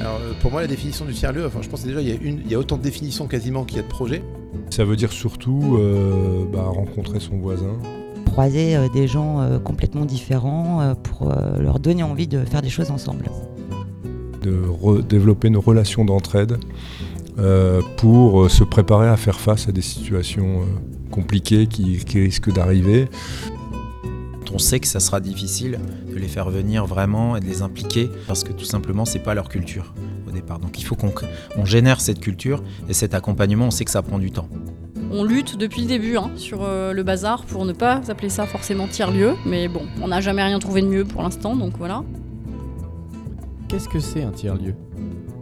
Alors, euh, pour moi, la définition du tiers-lieu, enfin, je pense que déjà, il y, a une, il y a autant de définitions quasiment qu'il y a de projets. Ça veut dire surtout euh, bah, rencontrer son voisin. Croiser euh, des gens euh, complètement différents euh, pour euh, leur donner envie de faire des choses ensemble. de développer une relation d'entraide euh, pour euh, se préparer à faire face à des situations euh, compliquées qui, qui risquent d'arriver. On sait que ça sera difficile de les faire venir vraiment et de les impliquer parce que tout simplement c'est pas leur culture au départ. Donc il faut qu'on on génère cette culture et cet accompagnement, on sait que ça prend du temps. On lutte depuis le début hein, sur euh, le bazar pour ne pas appeler ça forcément tiers-lieu, mais bon, on n'a jamais rien trouvé de mieux pour l'instant, donc voilà. Qu'est-ce que c'est un tiers-lieu?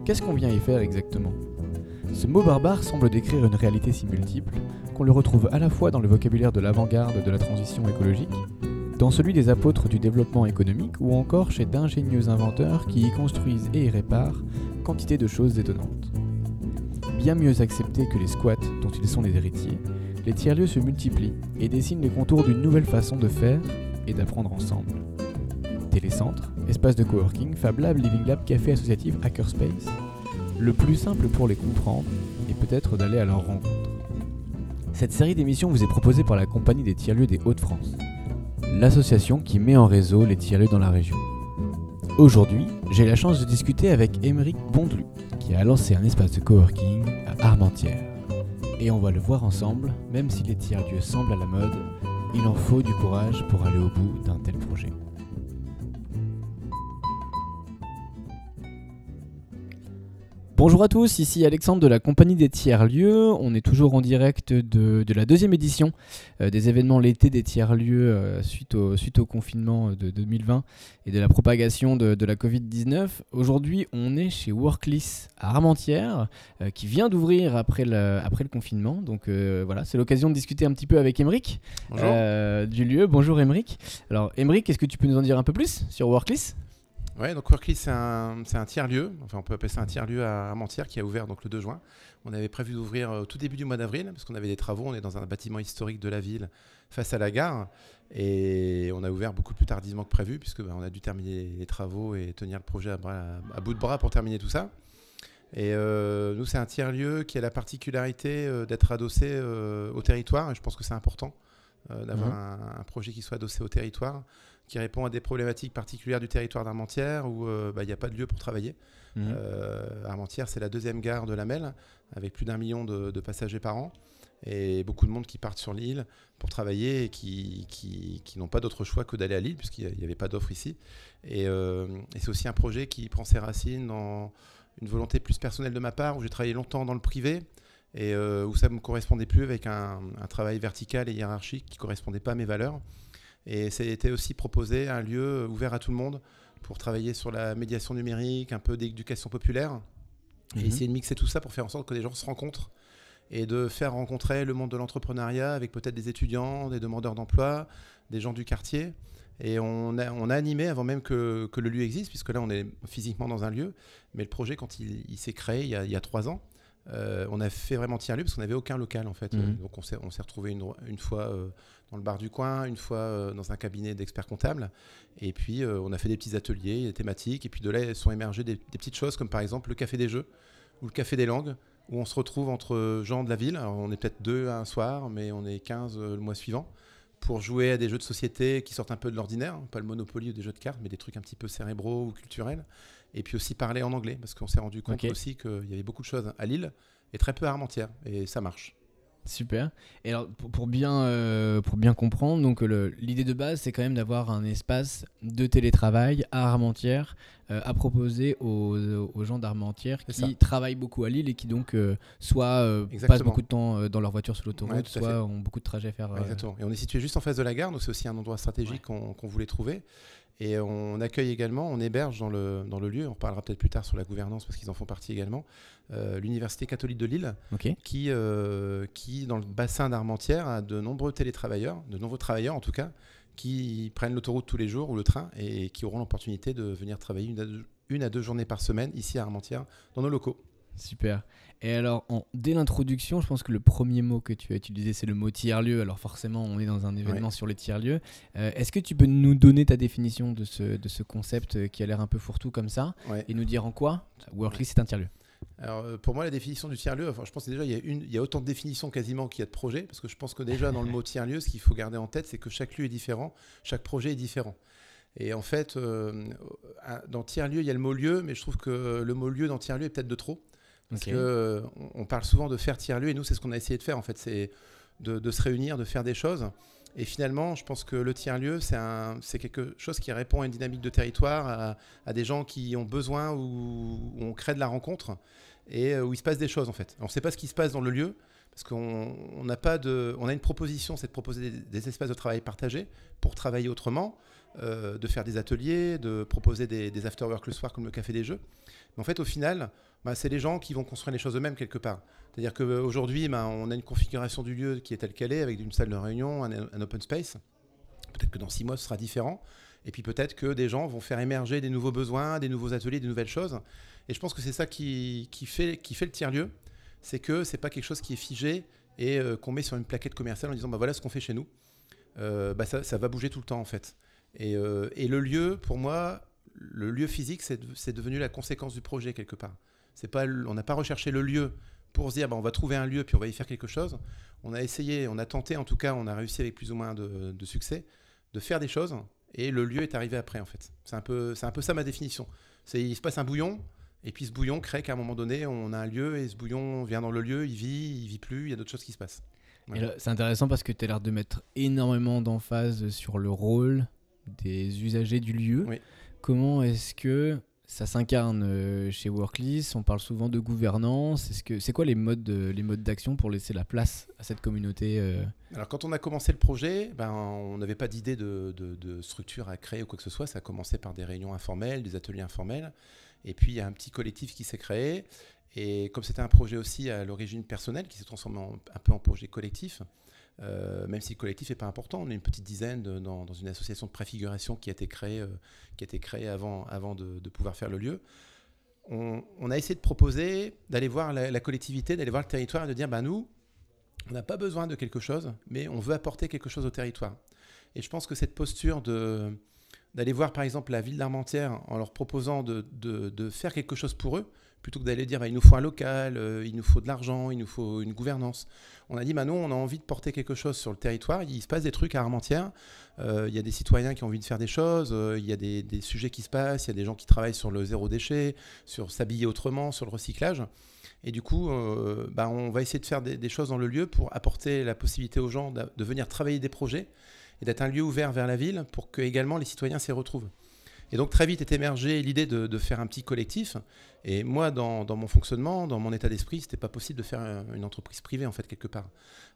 Qu'est-ce qu'on vient y faire exactement? Ce mot barbare semble décrire une réalité si multiple qu'on le retrouve à la fois dans le vocabulaire de l'avant-garde de la transition écologique, dans celui des apôtres du développement économique ou encore chez d'ingénieux inventeurs qui y construisent et y réparent quantité de choses étonnantes. Bien mieux acceptés que les squats dont ils sont les héritiers, les tiers-lieux se multiplient et dessinent les contours d'une nouvelle façon de faire et d'apprendre ensemble. Télécentre, espace de coworking, Fab Lab, Living Lab, café associatif, Hackerspace. Le plus simple pour les comprendre est peut-être d'aller à leur rencontre. Cette série d'émissions vous est proposée par la Compagnie des tiers-lieux des Hauts-de-France, l'association qui met en réseau les tiers-lieux dans la région. Aujourd'hui, j'ai la chance de discuter avec Émeric Bondelu, qui a lancé un espace de coworking à Armentières. Et on va le voir ensemble, même si les tiers-lieux semblent à la mode, il en faut du courage pour aller au bout d'un tel projet. Bonjour à tous, ici Alexandre de la compagnie des tiers-lieux. On est toujours en direct de, de la deuxième édition euh, des événements l'été des tiers-lieux euh, suite, au, suite au confinement de 2020 et de la propagation de, de la Covid-19. Aujourd'hui, on est chez Workless à Armentières euh, qui vient d'ouvrir après le, après le confinement. Donc voilà, c'est l'occasion de discuter un petit peu avec Emeric du lieu. Bonjour Emeric. Alors Emeric, est-ce que tu peux nous en dire un peu plus sur Workless Ouais, donc Workly, c'est un, un tiers-lieu, enfin on peut appeler ça un tiers-lieu à Armentières qui a ouvert donc le 2 juin. On avait prévu d'ouvrir euh, au tout début du mois d'avril parce qu'on avait des travaux, on est dans un bâtiment historique de la ville face à la gare. Et on a ouvert beaucoup plus tardivement que prévu puisque bah, on a dû terminer les travaux et tenir le projet à, bras- à bout de bras pour terminer tout ça. Et euh, nous, c'est un tiers-lieu qui a la particularité euh, d'être adossé euh, au territoire. Et je pense que c'est important d'avoir un, un projet qui soit adossé au territoire qui répond à des problématiques particulières du territoire d'Armentières où euh, bah, il n'y a pas de lieu pour travailler. Euh, Armentières, c'est la deuxième gare de la Melle, avec plus d'un million de, de passagers par an, et beaucoup de monde qui partent sur l'île pour travailler et qui, qui, qui n'ont pas d'autre choix que d'aller à Lille, puisqu'il n'y avait pas d'offre ici. Et, euh, et c'est aussi un projet qui prend ses racines dans une volonté plus personnelle de ma part, où j'ai travaillé longtemps dans le privé, et où ça ne me correspondait plus avec un, un travail vertical et hiérarchique qui ne correspondait pas à mes valeurs. Et c'était aussi proposé un lieu ouvert à tout le monde pour travailler sur la médiation numérique, un peu d'éducation populaire, et Mhm. essayer de mixer tout ça pour faire en sorte que les gens se rencontrent et de faire rencontrer le monde de l'entrepreneuriat avec peut-être des étudiants, des demandeurs d'emploi, des gens du quartier. Et on a, on a animé avant même que, que le lieu existe, puisque là on est physiquement dans un lieu, mais le projet quand il, il s'est créé il y, a, il y a trois ans, euh, on a fait vraiment tiers-lieu parce qu'on n'avait aucun local en fait. Mhm. Donc on s'est, on s'est retrouvé une, une fois euh, dans le bar du coin, une fois euh, dans un cabinet d'experts comptables. Et puis euh, on a fait des petits ateliers, des thématiques. Et puis de là sont émergées des, des petites choses comme par exemple le café des jeux ou le café des langues où on se retrouve entre gens de la ville. Alors, on est peut-être deux un soir, mais on est 15 euh, le mois suivant pour jouer à des jeux de société qui sortent un peu de l'ordinaire, hein, pas le Monopoly ou des jeux de cartes, mais des trucs un petit peu cérébraux ou culturels. Et puis aussi parler en anglais, parce qu'on s'est rendu compte aussi qu'il y avait beaucoup de choses à Lille et très peu à Armentières, et ça marche. Super. Et alors, pour, bien, euh, pour bien comprendre, donc l'idée de base, c'est quand même d'avoir un espace de télétravail à Armentières euh, à proposer aux, aux gens d'Armentières qui ça. travaillent beaucoup à Lille et qui donc euh, soit euh, passent beaucoup de temps euh, dans leur voiture sur l'autoroute, Ouais, fait. soit ont beaucoup de trajets à faire. euh, Exactement. Et on est situé juste en face de la gare, donc c'est aussi un endroit stratégique Ouais. qu'on qu'on voulait trouver. Et on accueille également, on héberge dans le, dans le lieu, on reparlera peut-être plus tard sur la gouvernance parce qu'ils en font partie également, euh, l'Université catholique de Lille, qui, euh, qui, dans le bassin d'Armentières, a de nombreux télétravailleurs, de nombreux travailleurs en tout cas, qui prennent l'autoroute tous les jours ou le train et qui auront l'opportunité de venir travailler une à, deux, une à deux journées par semaine ici à Armentières, dans nos locaux. Super. Et alors, dès l'introduction, je pense que le premier mot que tu as utilisé, c'est le mot tiers-lieu. Alors forcément, on est dans un événement sur les tiers-lieux. Euh, est-ce que tu peux nous donner ta définition de ce, de ce concept euh, qui a l'air un peu fourre-tout comme ça et nous dire en quoi Workly, c'est un tiers-lieu? Alors, euh, pour moi, la définition du tiers-lieu, enfin, je pense que déjà, il y, a une, il y a autant de définitions quasiment qu'il y a de projets, parce que je pense que déjà, dans le mot tiers-lieu, ce qu'il faut garder en tête, c'est que chaque lieu est différent, chaque projet est différent. Et en fait, dans tiers-lieu, il y a le mot lieu, mais je trouve que le mot lieu dans tiers-lieu est peut-être de trop. Parce qu'on euh, on parle souvent de faire tiers-lieu, et nous, c'est ce qu'on a essayé de faire, en fait, c'est de, se réunir, de faire des choses. Et finalement, je pense que le tiers-lieu, c'est quelque chose qui répond à une dynamique de territoire, à, des gens qui ont besoin, où, on crée de la rencontre, et euh, où il se passe des choses, en fait. on ne sait pas ce qui se passe dans le lieu, parce qu'on n'a pas de, on a une proposition, c'est de proposer des, espaces de travail partagés pour travailler autrement, euh, de faire des ateliers, de proposer des, des after-work le soir comme le café des jeux. Mais en fait, au final, bah, c'est les gens qui vont construire les choses eux-mêmes quelque part. C'est-à-dire qu'aujourd'hui, bah, on a une configuration du lieu qui est telle qu'elle est, avec une salle de réunion, un, open space. Peut-être que dans six mois, ce sera différent. Et puis peut-être que des gens vont faire émerger des nouveaux besoins, des nouveaux ateliers, des nouvelles choses. Et je pense que c'est ça qui, fait, le tiers-lieu. C'est que c'est pas quelque chose qui est figé et euh, qu'on met sur une plaquette commerciale en disant bah, voilà ce qu'on fait chez nous. Euh, ça, va bouger tout le temps en fait. Et, euh, et le lieu, pour moi, le lieu physique, c'est devenu la conséquence du projet quelque part. C'est pas, on n'a pas recherché le lieu pour se dire bah, on va trouver un lieu puis on va y faire quelque chose. On a essayé, on a tenté, en tout cas, on a réussi avec plus ou moins de, succès de faire des choses et le lieu est arrivé après en fait. C'est un peu, c'est un peu ça ma définition. C'est il se passe un bouillon et puis ce bouillon crée qu'à un moment donné on a un lieu et ce bouillon vient dans le lieu, il vit, il vit plus, il y a d'autres choses qui se passent. C'est intéressant parce que tu as l'air de mettre énormément d'emphase sur le rôle des usagers du lieu. Comment est-ce que ça s'incarne euh, chez Worklist? On parle souvent de gouvernance. Est-ce que c'est quoi les modes les modes d'action pour laisser la place à cette communauté euh? Alors quand on a commencé le projet, ben, on n'avait pas d'idée de, structure à créer ou quoi que ce soit. Ça a commencé par des réunions informelles, des ateliers informels, et puis il y a un petit collectif qui s'est créé. Et comme c'était un projet aussi à l'origine personnelle, qui s'est transformé un peu en projet collectif, euh, même si le collectif n'est pas important. On est une petite dizaine dans, une association de préfiguration qui a été créée, euh, qui a été créée avant, de, pouvoir faire le lieu. On, a essayé de proposer d'aller voir la, collectivité, d'aller voir le territoire et de dire bah, nous, on n'a pas besoin de quelque chose, mais on veut apporter quelque chose au territoire. Et je pense que cette posture de d'aller voir par exemple la ville d'Armentières en leur proposant de, de, faire quelque chose pour eux, plutôt que d'aller dire bah, il nous faut un local, euh, il nous faut de l'argent, il nous faut une gouvernance. On a dit bah, on a envie de porter quelque chose sur le territoire. Il se passe des trucs à Armentières. Euh, il y a des citoyens qui ont envie de faire des choses. Euh, il y a des, sujets qui se passent. Il y a des gens qui travaillent sur le zéro déchet, sur s'habiller autrement, sur le recyclage. Et du coup, bah, on va essayer de faire des, choses dans le lieu pour apporter la possibilité aux gens de, de venir travailler des projets et d'être un lieu ouvert vers la ville pour que également les citoyens s'y retrouvent. Et donc très vite est émergée l'idée de, faire un petit collectif. Et moi, dans, mon fonctionnement, dans mon état d'esprit, c'était pas possible de faire une entreprise privée en fait quelque part.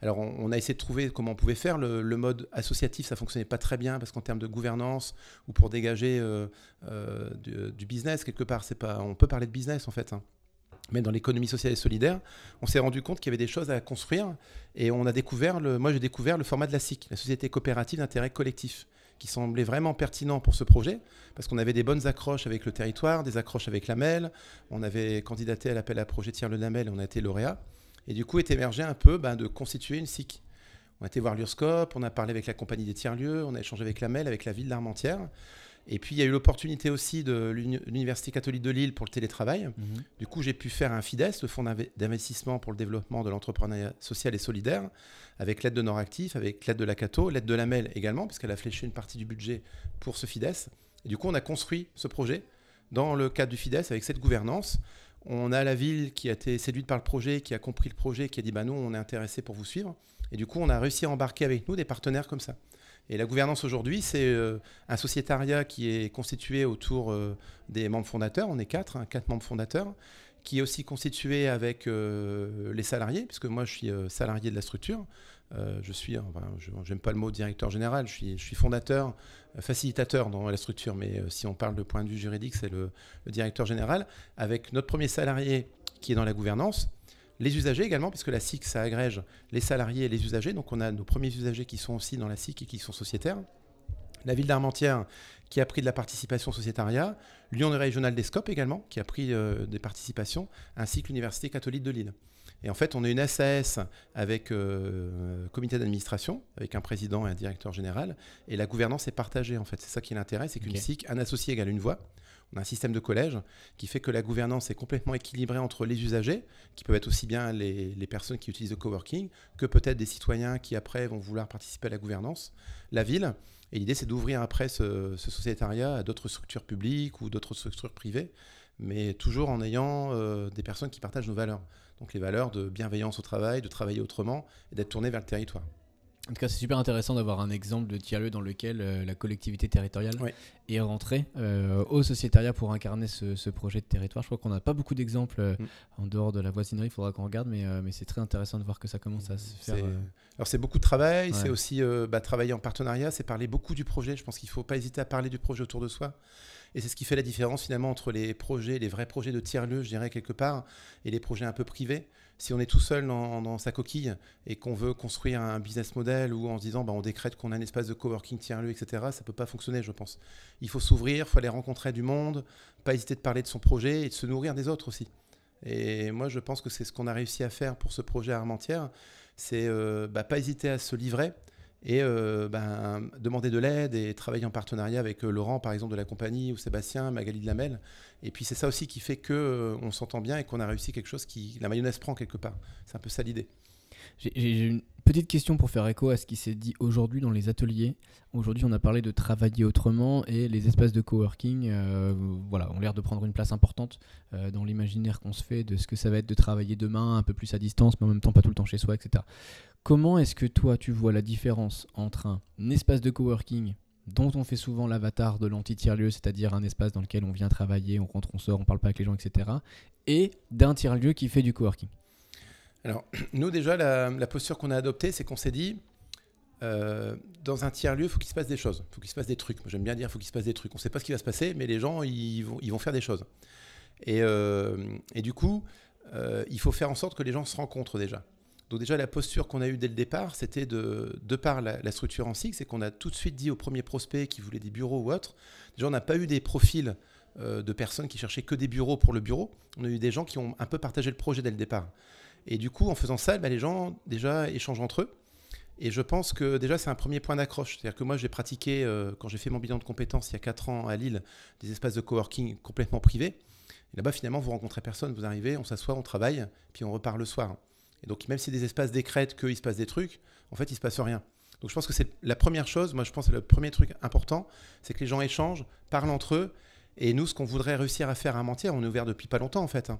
Alors on, a essayé de trouver comment on pouvait faire. Le, mode associatif, ça fonctionnait pas très bien parce qu'en termes de gouvernance ou pour dégager euh, euh, du, business quelque part, c'est pas. On peut parler de business en fait. Hein. Mais dans l'économie sociale et solidaire, on s'est rendu compte qu'il y avait des choses à construire et on a découvert, le, moi j'ai découvert le format de la SIC, la Société coopérative d'intérêt collectif qui semblait vraiment pertinent pour ce projet, parce qu'on avait des bonnes accroches avec le territoire, des accroches avec la MEL, on avait candidaté à l'appel à projet Tiers le Namel et on a été lauréat. Et du coup est émergé un peu ben, de constituer une SIC. On a été voir l'URSCOP, on a parlé avec la compagnie des tiers-lieux, on a échangé avec la MEL, avec la ville d'Armentières. Et puis il y a eu l'opportunité aussi de l'Université catholique de Lille pour le télétravail. Mhm. Du coup, j'ai pu faire un FIDES, le Fonds d'investissement pour le développement de l'entrepreneuriat social et solidaire, avec l'aide de Noractif, avec l'aide de la Cato, l'aide de la MEL également, puisqu'elle a fléché une partie du budget pour ce FIDES. Et du coup, on a construit ce projet dans le cadre du FIDES avec cette gouvernance. On a la ville qui a été séduite par le projet, qui a compris le projet, qui a dit bah nous, on est intéressé pour vous suivre. Et du coup, on a réussi à embarquer avec nous des partenaires comme ça. Et la gouvernance aujourd'hui, c'est euh, un sociétariat qui est constitué autour euh, des membres fondateurs. On est quatre, hein, quatre membres fondateurs, qui est aussi constitué avec euh, les salariés, puisque moi je suis salarié de la structure. je suis, enfin, j'aime pas le mot directeur général, je suis, je fondateur, facilitateur dans la structure, mais si on parle de point de vue juridique, c'est le directeur général, avec notre premier salarié qui est dans la gouvernance, les usagers également, puisque la SIC, ça agrège les salariés et les usagers. Donc on a nos premiers usagers qui sont aussi dans la SIC et qui sont sociétaires. La ville d'Armentières qui a pris de la participation sociétariat, l'Union régionale des SCOP également, qui a pris euh, des participations, ainsi que l'Université catholique de Lille. Et en fait, on est une SAS avec euh, comité d'administration, avec un président et un directeur général, et la gouvernance est partagée en fait. C'est ça qui est l'intérêt, c'est qu'une SIC, un associé égale une voix. On un système de collège qui fait que la gouvernance est complètement équilibrée entre les usagers, qui peuvent être aussi bien les, les personnes qui utilisent le coworking, que peut-être des citoyens qui après vont vouloir participer à la gouvernance, la ville. Et l'idée, c'est d'ouvrir après ce, sociétariat à d'autres structures publiques ou d'autres structures privées, mais toujours en ayant euh, des personnes qui partagent nos valeurs. Donc les valeurs de bienveillance au travail, de travailler autrement et d'être tourné vers le territoire. En tout cas, c'est super intéressant d'avoir un exemple de tiers-lieu dans lequel euh, la collectivité territoriale est rentrée euh, au sociétariat pour incarner ce, projet de territoire. Je crois qu'on n'a pas beaucoup d'exemples euh, mm. en dehors de la voisinerie, il faudra qu'on regarde, mais, mais c'est très intéressant de voir que ça commence à se faire. Alors c'est beaucoup de travail, c'est aussi bah, travailler en partenariat, c'est parler beaucoup du projet. Je pense qu'il ne faut pas hésiter à parler du projet autour de soi. Et c'est ce qui fait la différence finalement entre les projets, les vrais projets de tiers-lieu, je dirais quelque part, et les projets un peu privés. Si on est tout seul dans, sa coquille et qu'on veut construire un business model ou en se disant bah, on décrète qu'on a un espace de coworking tiers-lieu, etc., ça ne peut pas fonctionner, je pense. Il faut s'ouvrir, il faut aller rencontrer du monde, pas hésiter de parler de son projet et de se nourrir des autres aussi. Et moi, je pense que c'est ce qu'on a réussi à faire pour ce projet à Armentières. C'est euh, bah, pas hésiter à se livrer, et euh, ben, demander de l'aide et travailler en partenariat avec euh, Laurent, par exemple, de la compagnie, ou Sébastien, Magali de Lamel. Et puis c'est ça aussi qui fait qu'on euh, s'entend bien et qu'on a réussi quelque chose qui... La mayonnaise prend quelque part. C'est un peu ça l'idée. J'ai une petite question pour faire écho à ce qui s'est dit aujourd'hui dans les ateliers. Aujourd'hui, on a parlé de travailler autrement et les espaces de coworking voilà, ont l'air de prendre une place importante dans l'imaginaire qu'on se fait de ce que ça va être de travailler demain, un peu plus à distance, mais en même temps pas tout le temps chez soi, etc. Comment est-ce que toi tu vois la différence entre un espace de coworking dont on fait souvent l'avatar de l'anti-tiers-lieu, c'est-à-dire un espace dans lequel on vient travailler, on rentre, on sort, on parle pas avec les gens, etc., et d'un tiers-lieu qui fait du coworking? Alors, nous déjà, la, posture qu'on a adoptée, c'est qu'on s'est dit, euh, dans un tiers-lieu, il faut qu'il se passe des choses, il faut qu'il se passe des trucs. J'aime bien dire, il faut qu'il se passe des trucs. On ne sait pas ce qui va se passer, mais les gens, ils vont, faire des choses. Et, euh, du coup, euh, il faut faire en sorte que les gens se rencontrent déjà. Donc déjà, la posture qu'on a eue dès le départ, c'était de, par la, structure en SIG, c'est qu'on a tout de suite dit aux premiers prospects qui voulaient des bureaux ou autres, déjà on n'a pas eu des profils de personnes qui cherchaient que des bureaux pour le bureau, on a eu des gens qui ont un peu partagé le projet dès le départ. Et du coup, en faisant ça, bah, les gens déjà échangent entre eux. Et je pense que déjà, c'est un premier point d'accroche. C'est-à-dire que moi, j'ai pratiqué, euh, quand j'ai fait mon bilan de compétences il y a 4 ans à Lille, des espaces de coworking complètement privés. Et là-bas, finalement, vous rencontrez personne, vous arrivez, on s'assoit, on travaille, puis on repart le soir. Et donc, même si des espaces décrètent qu'il se passe des trucs, en fait, il se passe rien. Donc, je pense que c'est la première chose. Moi, je pense que le premier truc important, c'est que les gens échangent, parlent entre eux. Et nous, ce qu'on voudrait réussir à faire à Mentir, on est ouvert depuis pas longtemps, en fait. Hein.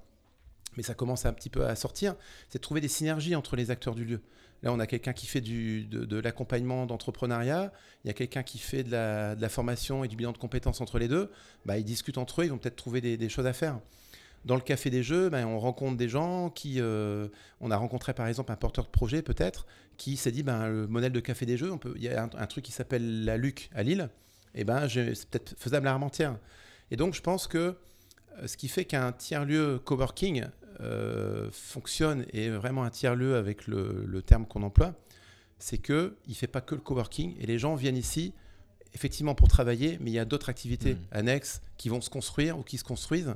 Mais ça commence un petit peu à sortir. C'est de trouver des synergies entre les acteurs du lieu. Là, on a quelqu'un qui fait de, l'accompagnement d'entrepreneuriat, il y a quelqu'un qui fait de la, formation et du bilan de compétences entre les deux. Bah, ils discutent entre eux, ils vont peut-être trouver des choses à faire. Dans le café des jeux, ben, on rencontre des gens qui. Euh, on a rencontré par exemple un porteur de projet, peut-être, qui s'est dit ben, le modèle de café des jeux, il y a un, truc qui s'appelle la Luc à Lille, et ben, c'est peut-être faisable à Armentières. Et donc, je pense que ce qui fait qu'un tiers-lieu coworking euh, fonctionne et est vraiment un tiers-lieu avec le, terme qu'on emploie, c'est qu'il ne fait pas que le coworking et les gens viennent ici effectivement pour travailler, mais il y a d'autres activités mmh. annexes qui vont se construire ou qui se construisent.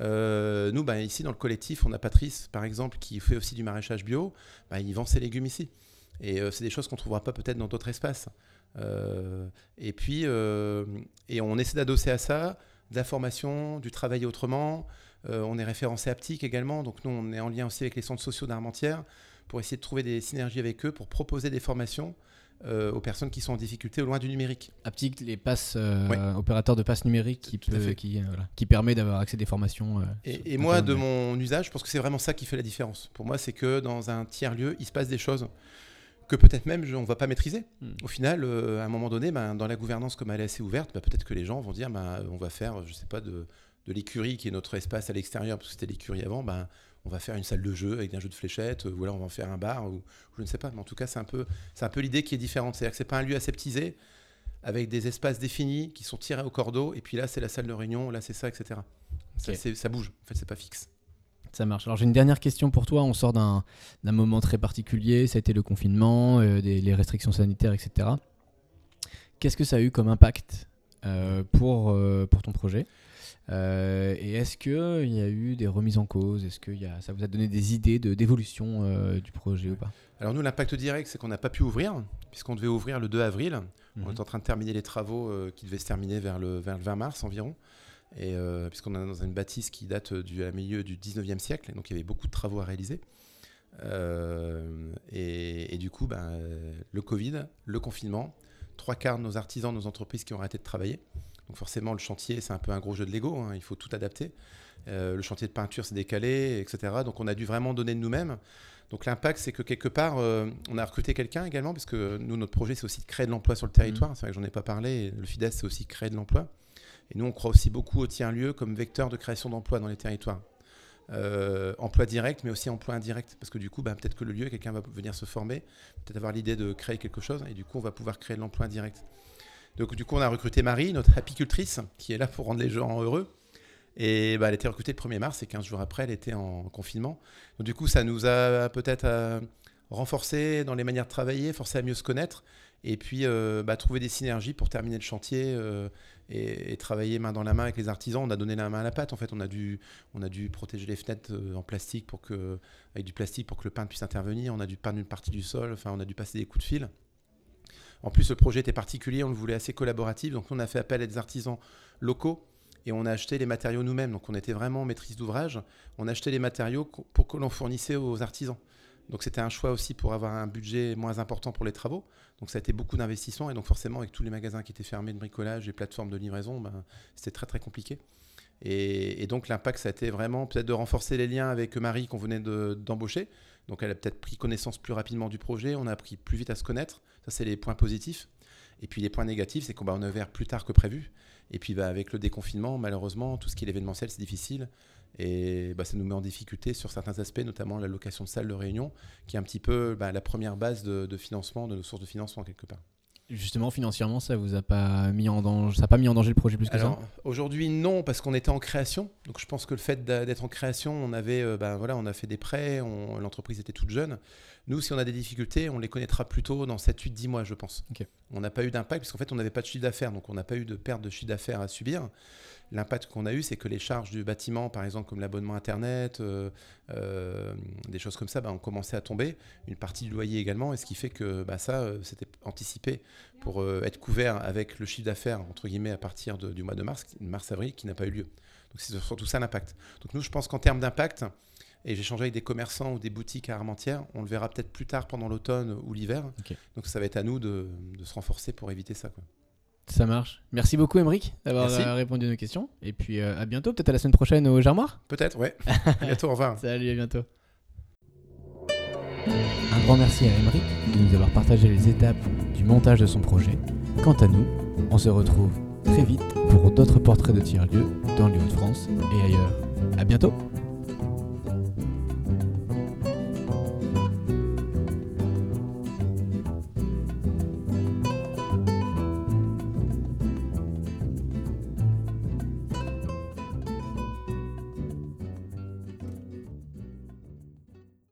Euh, nous, bah, ici dans le collectif, on a Patrice, par exemple, qui fait aussi du maraîchage bio. Bah, il vend ses légumes ici. Et euh, c'est des choses qu'on ne trouvera pas peut-être dans d'autres espaces. Euh, et puis, et on essaie d'adosser à ça de la formation, du travail autrement. on est référencé Aptic également. Donc nous, on est en lien aussi avec les centres sociaux d'Armentières pour essayer de trouver des synergies avec eux, pour proposer des formations euh, aux personnes qui sont en difficulté au loin du numérique. Aptic, les passes, euh, opérateurs de passes numériques qui, qui, euh, qui permet d'avoir accès à des formations. et, moi, de mon usage, je pense que c'est vraiment ça qui fait la différence. Pour moi, c'est que dans un tiers-lieu, il se passe des choses que peut-être même on ne va pas maîtriser. Hmm. Au final, à un moment donné, ben, dans la gouvernance, comme elle est assez ouverte, ben, peut-être que les gens vont dire ben, on va faire, je ne sais pas, de, de l'écurie qui est notre espace à l'extérieur, parce que c'était l'écurie avant, on va faire une salle de jeu avec un jeu de fléchettes, ou alors on va en faire un bar, ou je ne sais pas. Mais en tout cas, c'est un peu, c'est un peu l'idée qui est différente. C'est-à-dire que c'est pas un lieu aseptisé avec des espaces définis qui sont tirés au cordeau, et puis là, c'est la salle de réunion, là, c'est ça, etc. Ça, bouge. En fait, c'est pas fixe. Ça marche. Alors j'ai une dernière question pour toi. On sort d'un moment très particulier. Ça a été le confinement, euh, les restrictions sanitaires, etc. Qu'est-ce que ça a eu comme impact pour, pour ton projet? Et est-ce qu'il y a eu des remises en cause? Est-ce que y a, ça vous a donné des idées de, d'évolution du projet ou pas? Alors nous, l'impact direct, c'est qu'on n'a pas pu ouvrir, puisqu'on devait ouvrir le 2 avril. On est en train de terminer les travaux qui devaient se terminer vers le, vers le 20 mars environ. Et puisqu'on est dans une bâtisse qui date du milieu du 19e siècle, donc il y avait beaucoup de travaux à réaliser. Euh, et, du coup, ben, le Covid, le confinement, trois quarts de nos artisans, nos entreprises qui ont arrêté de travailler. Donc forcément, le chantier, c'est un peu un gros jeu de Lego, hein, il faut tout adapter. Euh, le chantier de peinture s'est décalé, etc. Donc on a dû vraiment donner de nous-mêmes. Donc l'impact, c'est que quelque part, euh, on a recruté quelqu'un également, parce que nous, notre projet, c'est aussi de créer de l'emploi sur le territoire. Mmh. C'est vrai que j'en ai pas parlé. le FIDES, c'est aussi créer de l'emploi. Et nous, on croit aussi beaucoup au tiers-lieu comme vecteur de création d'emplois dans les territoires. Euh, emploi direct, mais aussi emploi indirect. Parce que du coup, bah, peut-être que le lieu, quelqu'un va venir se former, peut-être avoir l'idée de créer quelque chose, et du coup, on va pouvoir créer de l'emploi indirect. Donc, du coup, on a recruté Marie, notre apicultrice, qui est là pour rendre les gens heureux. Et bah, elle a été recrutée le 1er mars, et 15 jours après, elle était en confinement. Donc, du coup, ça nous a peut-être euh, renforcé dans les manières de travailler, forcé à mieux se connaître, et puis euh, bah, trouver des synergies pour terminer le chantier et, travailler main dans la main avec les artisans. On a donné la main à la pâte. En fait, on a dû, on a dû protéger les fenêtres euh, en plastique pour que, avec du plastique pour que le peintre puisse intervenir. On a dû peindre une partie du sol. Enfin, on a dû passer des coups de fil. En plus, le projet était particulier. On le voulait assez collaboratif. Donc, on a fait appel à des artisans locaux et on a acheté les matériaux nous-mêmes. Donc, on était vraiment en maîtrise d'ouvrage. On a acheté les matériaux pour que l'on fournissait aux artisans. Donc c'était un choix aussi pour avoir un budget moins important pour les travaux. Donc ça a été beaucoup d'investissements et donc forcément avec tous les magasins qui étaient fermés de bricolage et plateformes de livraison, ben, c'était très très compliqué. Et, donc l'impact ça a été vraiment peut-être de renforcer les liens avec Marie qu'on venait d'embaucher. donc elle a peut-être pris connaissance plus rapidement du projet, on a appris plus vite à se connaître. Ça c'est les points positifs. Et puis les points négatifs, c'est qu'on ben, a ouvert plus tard que prévu. Et puis bah, avec le déconfinement, malheureusement, tout ce qui est événementiel, c'est difficile. Et bah, ça nous met en difficulté sur certains aspects, notamment la location de salles de réunion, qui est un petit peu bah, la première base de, financement, de nos sources de financement quelque part. Justement, financièrement, ça vous a pas mis en danger, ça pas mis en danger le projet plus que ça Aujourd'hui, non, parce qu'on était en création. Donc, je pense que le fait d'être en création, on avait, euh, ben, voilà, on a fait des prêts, l'entreprise était toute jeune. Nous, si on a des difficultés, on les connaîtra plutôt dans 7, 8, 10 mois, je pense. On n'a pas eu d'impact, puisqu'en fait, on n'avait pas de chiffre d'affaires, donc on n'a pas eu de perte de chiffre d'affaires à subir l'impact qu'on a eu, c'est que les charges du bâtiment, par exemple comme l'abonnement Internet, euh, euh, des choses comme ça, bah, ont commencé à tomber. Une partie du loyer également, et ce qui fait que bah, ça, euh, c'était anticipé pour être couvert avec le chiffre d'affaires, entre guillemets, à partir du mois de mars, mars-avril, qui n'a pas eu lieu. Donc c'est surtout ça l'impact. Donc nous, je pense qu'en termes d'impact, et j'ai changé avec des commerçants ou des boutiques à Armentières. On le verra peut-être plus tard pendant l'automne ou l'hiver. Donc ça va être à nous de, de, se renforcer pour éviter ça. Quoi. Ça marche. Merci beaucoup, Emeric, d'avoir répondu à nos questions. Et puis euh, à bientôt, peut-être à la semaine prochaine au Jarmoire Peut-être, ouais. à bientôt, au revoir. Salut, à bientôt. Un grand merci à Emeric de nous avoir partagé les étapes du montage de son projet. Quant à nous, on se retrouve très vite pour d'autres portraits de tiers-lieux dans les Hauts-de-France et ailleurs. À bientôt!